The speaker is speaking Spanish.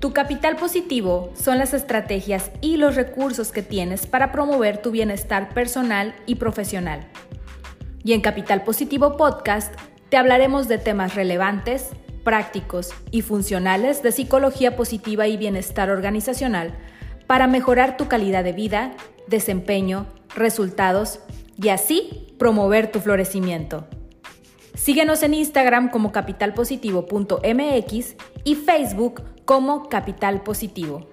Tu capital positivo son las estrategias y los recursos que tienes para promover tu bienestar personal y profesional. Y en Capital Positivo Podcast te hablaremos de temas relevantes, prácticos y funcionales de psicología positiva y bienestar organizacional para mejorar tu calidad de vida, desempeño, resultados y así promover tu florecimiento. Síguenos en Instagram como capitalpositivo.mx y Facebook como Capital Positivo.